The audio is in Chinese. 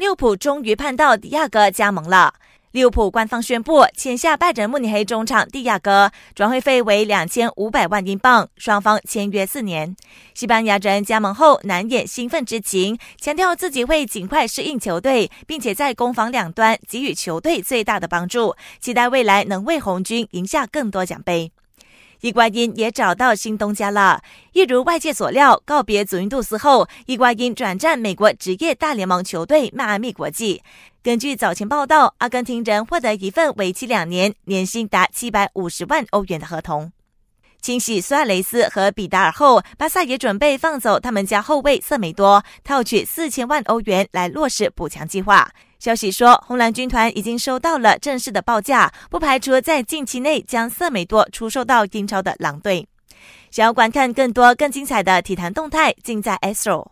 利物浦终于盼到迪亚哥加盟了。利物浦官方宣布签下拜仁慕尼黑中场蒂亚戈，转会费为两千五百万英镑，双方签约四年。西班牙人加盟后难掩兴奋之情，强调自己会尽快适应球队，并且在攻防两端给予球队最大的帮助，期待未来能为红军赢下更多奖杯。伊瓜因也找到新东家了。一如外界所料，告别祖云杜斯后，伊瓜因转战美国职业大联盟球队迈阿密国际。根据早前报道，阿根廷人获得一份为期两年、年薪达七百五十万欧元的合同。清洗苏亚雷斯和比达尔后，巴萨也准备放走他们家后卫瑟梅多，套取四千万欧元来落实补强计划。消息说，红蓝军团已经收到了正式的报价，不排除在近期内将瑟梅多出售到英超的狼队。想要观看更多更精彩的体坛动态，尽在 Astro。